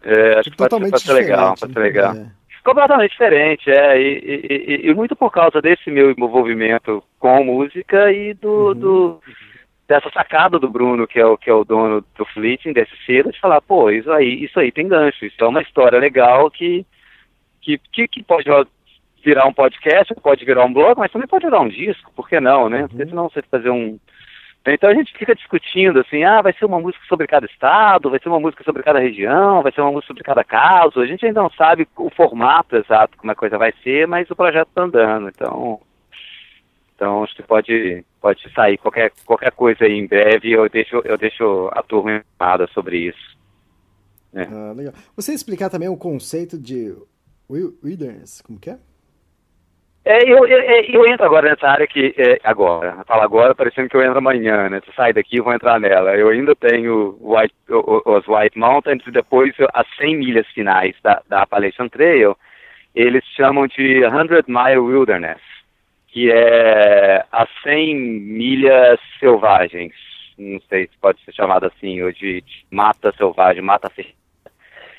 É, acho que pode, pode ser legal, pode ser legal. É. Completamente diferente, é, e, e, e, muito por causa desse meu envolvimento com música e do, uhum. do dessa sacada do Bruno, que é o, que é o dono do Fleeting, desse selo, de falar, pô, isso aí, isso aí tem gancho, isso é uma história legal que, que, que, que pode virar um podcast, pode virar um blog, mas também pode virar um disco, por que não, né? Porque senão você fazer um Então a gente fica discutindo assim, ah, vai ser uma música sobre cada estado, vai ser uma música sobre cada região, vai ser uma música sobre cada caso. A gente ainda não sabe o formato exato como a coisa vai ser, mas o projeto está andando. Então, então acho que pode, pode sair qualquer, qualquer coisa aí em breve. Eu deixo, eu deixo a turma informada sobre isso. É. Ah, legal. Você explicar também o conceito de wilderness, como que é? É, eu, eu, eu, entro agora nessa área que. É, agora, fala agora, parecendo que eu entro amanhã, né? Tu sai daqui e vou entrar nela. Eu ainda tenho White, os White Mountains e depois as 100 milhas finais da, da Appalachian Trail, eles chamam de 100 Mile Wilderness, que é as 100 milhas selvagens. Não sei se pode ser chamado assim, ou de, de mata selvagem, mata fechada.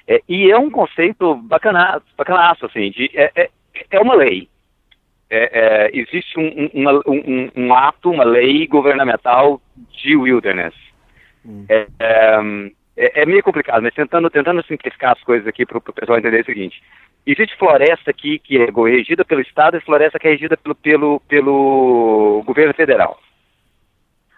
É, e é um conceito bacana, bacanaço, assim, de, é, é, é uma lei é, é, existe um, uma, um, um, ato, uma lei governamental de wilderness. Hum. É, é, é, meio complicado, mas tentando, tentando simplificar as coisas aqui para o pessoal entender o seguinte. Existe floresta aqui que é regida pelo Estado e floresta que é regida pelo, pelo, pelo governo federal.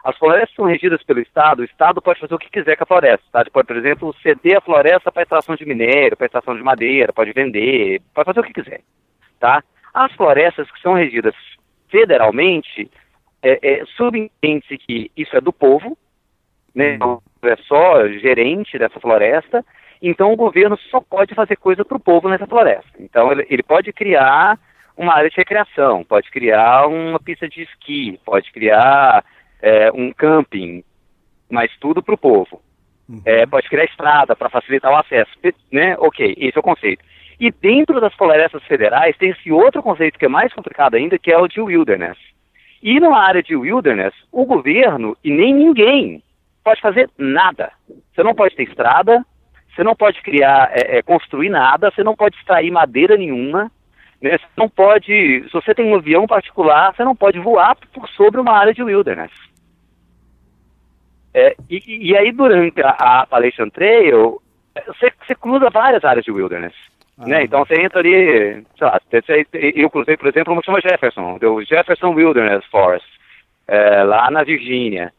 As florestas são regidas pelo Estado, o Estado pode fazer o que quiser com a floresta. Tá? Pode, por exemplo, ceder a floresta para extração de minério, para extração de madeira, pode vender, pode fazer o que quiser. Tá? As florestas que são regidas federalmente, é, é, subentende-se que isso é do povo, né? Uhum. é só gerente dessa floresta, então o governo só pode fazer coisa para o povo nessa floresta. Então ele, ele, pode criar uma área de recreação, pode criar uma pista de esqui, pode criar é, um camping, mas tudo para o povo. Uhum. É, pode criar estrada para facilitar o acesso, né? Ok, esse é o conceito. E dentro das florestas federais tem esse outro conceito que é mais complicado ainda, que é o de wilderness. E numa área de wilderness, o governo e nem ninguém pode fazer nada. Você não pode ter estrada, você não pode criar, é, é, construir nada, você não pode extrair madeira nenhuma, né? Você não pode, se você tem um avião particular, você não pode voar por sobre uma área de wilderness. É, e, e, aí durante a, a Appalachian Trail, você, você cruza várias áreas de wilderness. Ah. Né? Então você entra ali, sei lá, eu cruzei, por exemplo, uma que chama Jefferson, deu Jefferson Wilderness Forest, é, lá na Virgínia.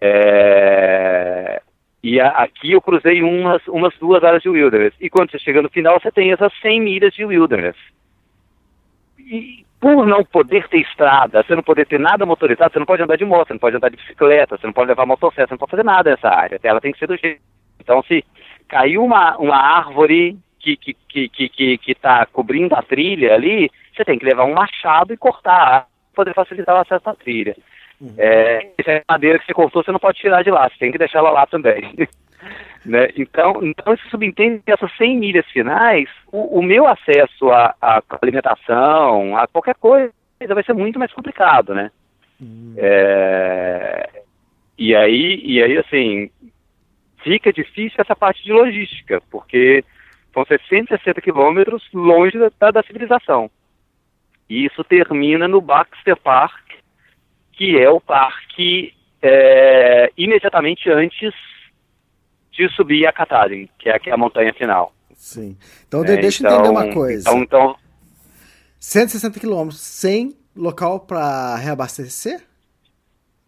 É, e a, aqui eu cruzei umas, umas duas áreas de wilderness. E quando você chega no final, você tem essas 100 milhas de wilderness. E por não poder ter estrada, você não poder ter nada motorizado, você não pode andar de moto, você não pode andar de bicicleta, você não pode levar motocicleta, você não pode fazer nada nessa área. Ela tem que ser do jeito. Então, se caiu uma, uma árvore que que que que que, que tá cobrindo a trilha ali, você tem que levar um machado e cortar para poder facilitar o acesso à trilha. Uhum. É, essa é madeira que você cortou, você não pode tirar de lá, você tem que deixar ela lá também. né? Então, então isso subentende que essas 100 milhas finais, o, o meu acesso à, à, alimentação, a qualquer coisa, vai ser muito mais complicado, né? Uhum. É, e aí, e aí, assim, fica difícil essa parte de logística, porque Ser 160 quilômetros longe da, da civilização. E isso termina no Baxter Park, que é o parque é, imediatamente antes de subir a Katahdin, que é, que é a montanha final. Sim. Então, é, deixa eu entender uma então, coisa. Então, então 160 quilômetros sem local para reabastecer?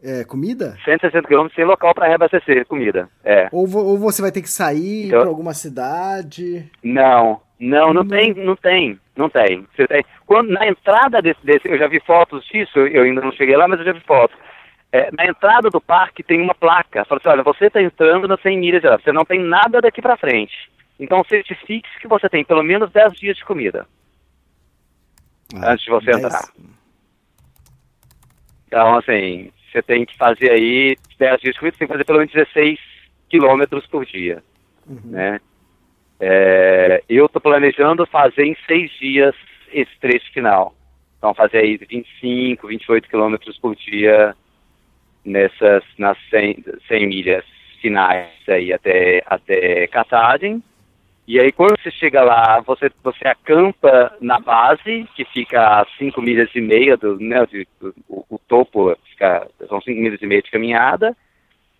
É, comida? 160 quilômetros sem local para reabastecer comida. É. Ou, ou você vai ter que sair então, para alguma cidade? Não, não, não, não, tem, não tem, não tem. Você tem. Quando na entrada desse, desse, eu já vi fotos disso, eu ainda não cheguei lá, mas eu já vi fotos. É, na entrada do parque tem uma placa. Fala assim, olha, você está entrando nas 100 milhas, você não tem nada daqui para frente. Então certifique que você tem pelo menos 10 dias de comida. Ah, antes de você 10... entrar. Então, assim, você tem que fazer aí 10 dias corridos, tem que fazer pelo menos 16 quilômetros por dia, uhum. né? É, eu estou planejando fazer em seis dias esse trecho final. Então, fazer aí 25, 28 quilômetros por dia nessas, nas 100, 100 milhas finais aí até, até Katahdin. E aí, quando você chega lá, você, você acampa na base, que fica a 5 milhas e meia do, né, do, do o, o, topo, fica, são 5 milhas e meia de caminhada.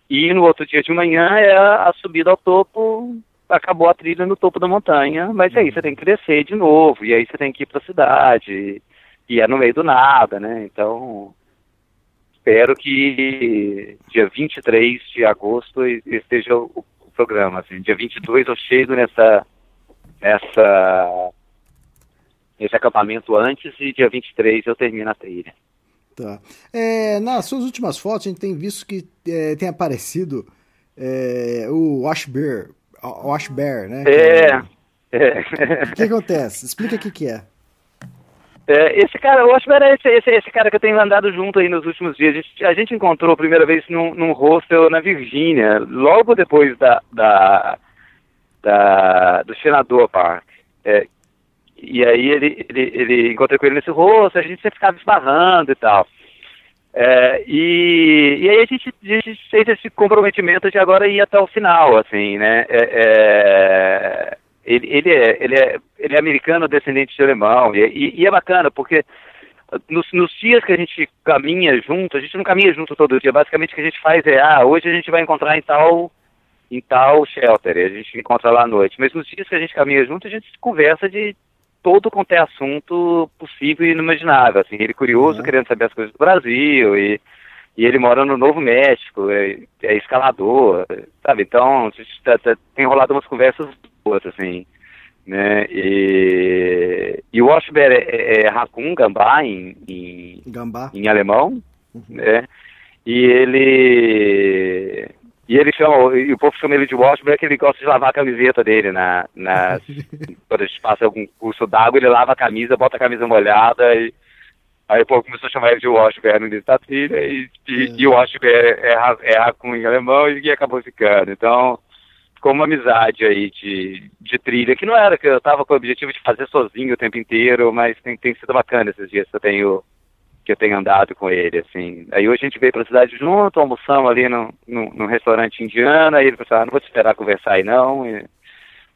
E no outro dia de manhã é a, a subida ao topo, acabou a trilha no topo da montanha, mas aí você tem que descer de novo, e aí você tem que ir para a cidade, e é no meio do nada, né? Então, espero que dia 23 de agosto esteja o programa. Assim, dia 22 eu chego nessa, nessa, nesse acampamento antes e dia 23 eu termino a trilha. Tá. É, nas suas últimas fotos, a gente tem visto que é, tem aparecido é, o Wash Bear, Wash Bear, né? É. é. O que acontece? Explica o que, que é. É, esse cara, o Oscar é esse, esse, esse, cara que eu tenho andado junto aí nos últimos dias. A gente, a gente encontrou a primeira vez num, num hostel na Virgínia, logo depois da, da, da do senador Park. É, e aí ele, ele, ele encontrei com ele nesse hostel, a gente sempre ficava esbarrando e tal. É, e, e aí a gente, a gente fez esse comprometimento de agora ir até o final, assim, né? É, é ele, ele, é, ele, é, ele é americano, descendente de alemão, e, e é bacana, porque nos, nos, dias que a gente caminha junto, a gente não caminha junto todo dia, basicamente o que a gente faz é, ah, hoje a gente vai encontrar em tal, em tal shelter, a gente encontra lá à noite, mas nos dias que a gente caminha junto, a gente conversa de todo quanto é assunto possível e inimaginável, assim, ele curioso, uhum. querendo saber as coisas do Brasil, e, e ele mora no Novo México, é, é escalador, sabe, então a gente tá, tá, tem rolado umas conversas boas, assim, né, e, e o Washber é, é, é Hakun, gambá, em, em, gambá. em alemão, uhum. né, e ele e ele chama, e o povo chama ele de Washburn porque ele gosta de lavar a camiseta dele na, na quando a gente passa algum curso d'água, ele lava a camisa, bota a camisa molhada e aí o povo começou a chamar ele de Washburn no início da trilha e, e, é. e o Washburn é, é, é em alemão e, e acabou ficando. Então, ficou uma amizade aí de, de trilha, que não era que eu tava com o objetivo de fazer sozinho o tempo inteiro, mas tem, tem sido bacana esses dias que eu tenho que eu tenho andado com ele, assim. Aí hoje a gente veio para a cidade junto, almoçamos ali no, no, no, restaurante indiano, aí ele falou assim, ah, não vou te esperar conversar aí não,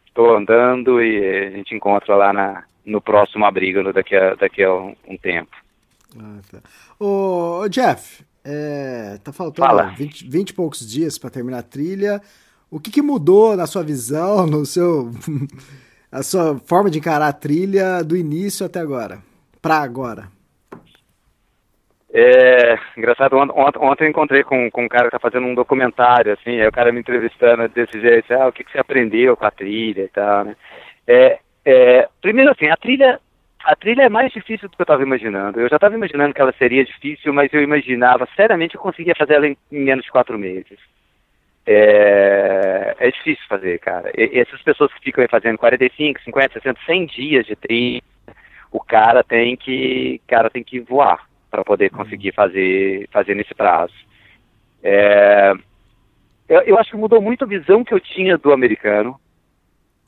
estou andando e a gente encontra lá na, no próximo abrigo daqui a, daqui a um, um tempo. Ah, tá. Ô, Jeff, é, tá faltando Fala. 20, 20 e poucos dias para terminar a trilha. O que, que mudou na sua visão, no seu a sua forma de encarar a trilha do início até agora? Para agora? É, engraçado, ont, ontem eu encontrei com, com um cara que tá fazendo um documentário, assim, aí o cara me entrevistando desse jeito, ah, o que, que você aprendeu com a trilha e tal, né? É, é, primeiro assim, a trilha, a trilha é mais difícil do que eu estava imaginando. Eu já estava imaginando que ela seria difícil, mas eu imaginava, seriamente, eu conseguia fazer ela em, em menos de quatro meses. É, é difícil fazer, cara. E, essas pessoas que ficam aí fazendo 45, 50, 60, 100 dias de trilha, o cara tem que, cara tem que voar para poder conseguir fazer, fazer nesse prazo. É, eu, eu, acho que mudou muito a visão que eu tinha do americano.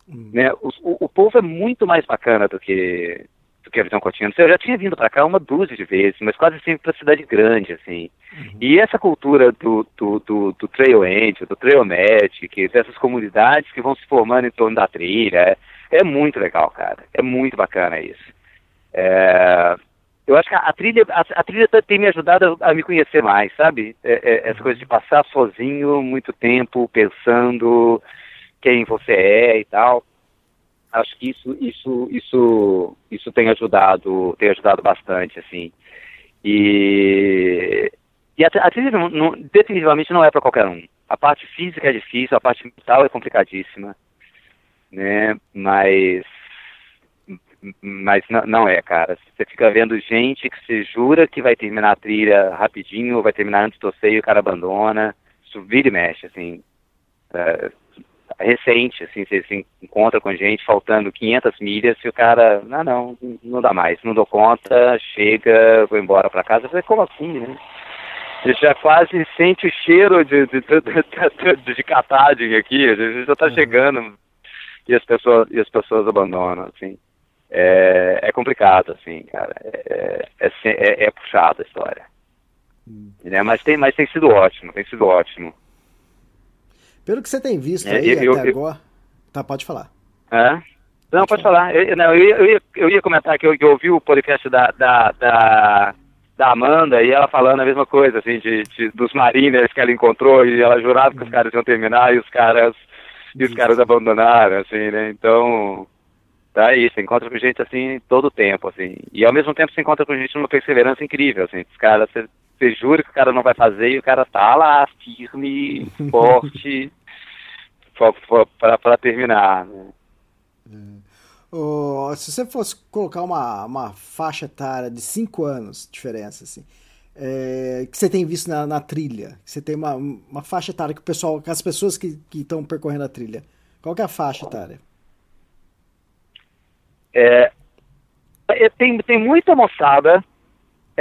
Hum. Né? O, o, o, povo é muito mais bacana do que, do que a visão que eu tinha. Eu já tinha vindo para cá uma dúzia de vezes, mas quase sempre para cidade grande, assim. Uhum. E essa cultura do, do, do, do trail end, do trail magic, dessas comunidades que vão se formando em torno da trilha, é, é muito legal, cara. É muito bacana isso. É, eu acho que a, trilha, a, a, trilha tem me ajudado a, a me conhecer mais, sabe? É, é, essa coisa de passar sozinho muito tempo pensando quem você é e tal. Acho que isso, isso, isso, isso tem ajudado, tem ajudado bastante, assim. E, e a, trilha não, definitivamente não é para qualquer um. A parte física é difícil, a parte mental é complicadíssima, né? Mas mas não, não, é, cara. Você fica vendo gente que se jura que vai terminar a trilha rapidinho, ou vai terminar antes do e o cara abandona. Isso vira e mexe, assim. É, recente, assim, você se encontra com gente faltando 500 milhas e o cara, não, não, não dá mais, não dou conta, chega, vou embora para casa. Eu falei, como assim, né? Você já quase sente o cheiro de, de, de, de, catagem aqui, já tá uhum. chegando e as pessoas, e as pessoas abandonam, assim é, é complicado, assim, cara. É, é, é, é puxado a história. Hum. Né? Mas, tem, mas tem sido ótimo, tem sido ótimo. Pelo que você tem visto é, aí eu, até eu, agora. Tá, pode falar. É? Não, pode falar. Eu, não, eu, eu, ia, eu ia comentar que eu, eu ouvi o podcast da, da, da, da, Amanda e ela falando a mesma coisa, assim, de, de, dos mariners que ela encontrou e ela jurava que os hum. caras iam terminar e os caras, e os caras abandonaram, assim, né? Então, tá? E você encontra com gente assim todo o tempo, assim. E ao mesmo tempo você encontra com gente numa perseverança incrível, assim. Os caras, você, você jura que o cara não vai fazer e o cara tá lá, firme, forte, para terminar. Né? Oh, se você fosse colocar uma, uma faixa etária de 5 anos, diferença, assim, é, que você tem visto na, na, trilha, que você tem uma, uma faixa etária que o pessoal, que as pessoas que estão percorrendo a trilha, qual é a faixa etária? É, é tem, tem muita moçada,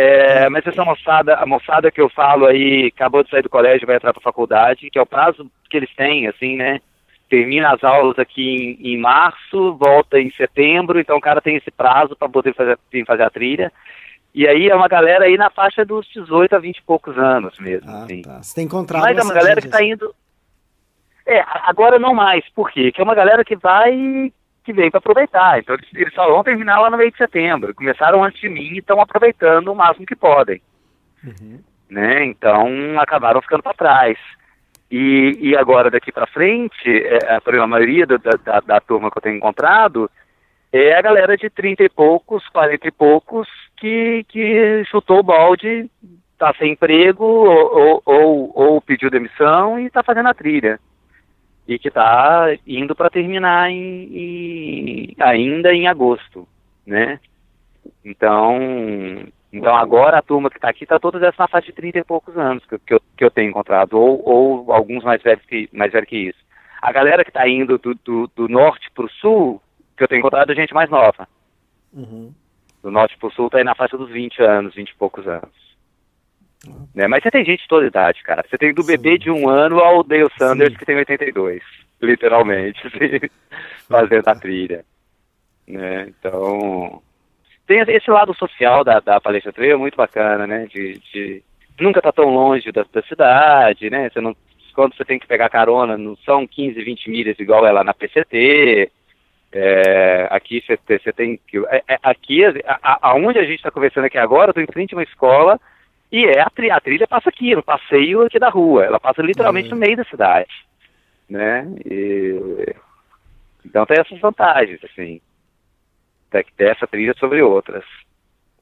é, mas essa moçada, a moçada que eu falo aí, acabou de sair do colégio, vai entrar para faculdade, que é o prazo que eles têm, assim, né? Termina as aulas aqui em, em março, volta em setembro, então o cara tem esse prazo para poder fazer, fazer a trilha. E aí é uma galera aí na faixa dos 18 a 20 e poucos anos mesmo. Ah, assim. tá. Você tem encontrado Mas é uma galera que está indo. É, agora não mais. Por quê? Que é uma galera que vai. Que vem para aproveitar. Então eles, eles só vão terminar lá no meio de setembro. Começaram antes de mim e estão aproveitando o máximo que podem. Uhum. Né? Então acabaram ficando para trás. E, e agora daqui para frente, é, a maioria da, da, da turma que eu tenho encontrado é a galera de 30 e poucos, 40 e poucos, que, que chutou o balde, tá sem emprego ou, ou, ou pediu demissão e está fazendo a trilha. E que está indo para terminar em, em, ainda em agosto, né? Então, então agora a turma que está aqui está toda dessa na faixa de 30 e poucos anos que, que, eu, que eu tenho encontrado, ou, ou alguns mais velhos que, mais velhos que isso. A galera que está indo do, do, do norte para o sul, que eu tenho encontrado é gente mais nova. Uhum. Do norte para o sul está aí na faixa dos 20 anos, 20 e poucos anos. Né? Mas você tem gente de toda idade, cara. Você tem do Sim. bebê de um ano ao Dale Sanders, Sim. que tem 82. Literalmente, assim, fazendo a trilha. Né? Então, tem esse lado social da, da palestra trail muito bacana, né? De, de nunca tá tão longe da, da, cidade, né? Você não, quando você tem que pegar carona, não são 15, 20 milhas igual é lá na PCT. É, aqui você tem que. É, é, aqui, a, aonde a gente está conversando aqui agora, eu estou em frente a uma escola e é a, tri, a trilha passa aqui, no passeio aqui da rua. Ela passa literalmente uhum. no meio da cidade. Né? E, então tem essas vantagens, assim. Ter essa trilha sobre outras.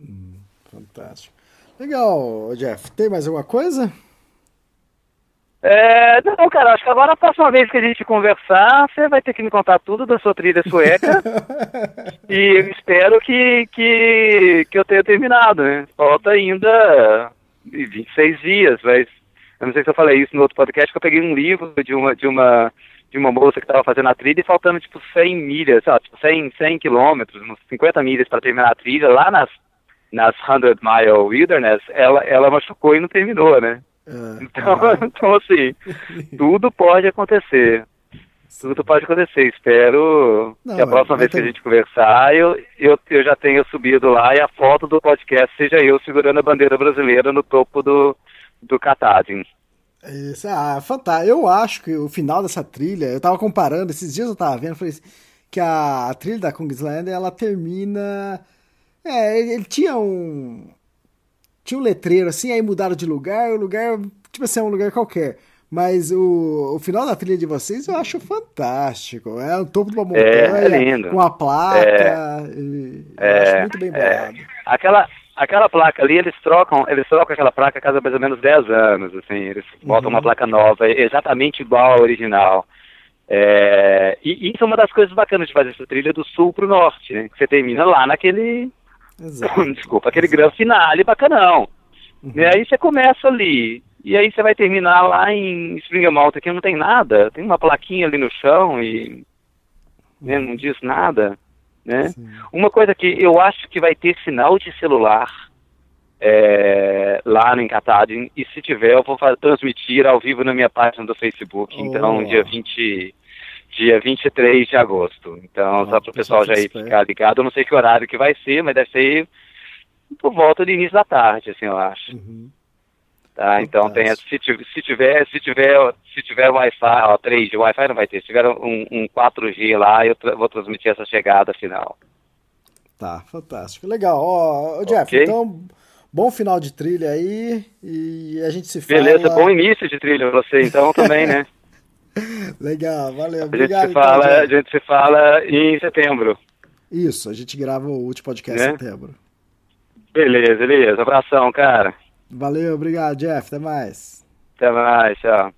Hum, fantástico. Legal, Jeff. Tem mais alguma coisa? É, não, cara, acho que agora a próxima vez que a gente conversar, você vai ter que me contar tudo da sua trilha sueca. e eu espero que, que, que eu tenha terminado, né? Falta ainda 26 dias, mas eu não sei se eu falei isso no outro podcast, que eu peguei um livro de uma, de uma, de uma moça que estava fazendo a trilha e faltando tipo 100 milhas, sabe? Tipo 100, 100 quilômetros, uns 50 milhas para terminar a trilha, lá nas, nas 100 Mile Wilderness, ela, ela machucou e não terminou, né? Ah, então, então, assim, tudo pode acontecer. Tudo pode acontecer. Espero Não, que a próxima vai vez que a gente conversar, eu, eu, eu já tenha subido lá e a foto do podcast seja eu segurando a bandeira brasileira no topo do, do Katahdin. Isso, ah, fantástico. Eu acho que o final dessa trilha, eu tava comparando, esses dias eu tava vendo, falei assim, que a, a trilha da Kungsleden, ela termina. É, ele, ele tinha um. Tinha um letreiro assim, aí mudaram de lugar, o lugar, tipo assim, é um lugar qualquer. Mas o, o final da trilha de vocês eu acho fantástico. É o topo de uma montanha, É, é lindo. com a placa. e eu É, acho muito bem bolado. Aquela, aquela placa ali, eles trocam, eles trocam aquela placa a cada mais ou menos 10 anos, assim, eles botam uma placa nova, exatamente igual à original. É, e isso é uma das coisas bacanas de fazer essa trilha do sul pro norte, né? Que você termina lá naquele, Exato. desculpa, aquele grande finale bacanão. E aí você começa ali, e aí você vai terminar lá em Spring Mountain, que não tem nada, tem uma plaquinha ali no chão e né, não diz nada, né? Uma coisa que eu acho que vai ter sinal de celular é, lá no Encatadin, e se tiver eu vou transmitir ao vivo na minha página do Facebook, então Oh. dia 20, dia 23 de agosto. Então, Ah, só para o pessoal já ir ficar ligado, eu não sei que horário que vai ser, mas deve ser por volta do início da tarde, assim, eu acho. Uhum. Tá, então tem, se tiver, se tiver, se tiver, se tiver Wi-Fi, ó, 3G, Wi-Fi não vai ter, se tiver um, um 4G lá, eu tra- vou transmitir essa chegada final. Tá, fantástico. Legal. Ó, Jeff, Ok. então, bom final de trilha aí e a gente se fala. Beleza, bom início de trilha pra você então também, né? Legal, valeu. A gente Obrigado. se fala, então, a gente se fala em setembro. Isso, a gente grava o último podcast Né? em setembro. Beleza, beleza. Abração, cara. Valeu, obrigado, Jeff. Até mais. Até mais, tchau.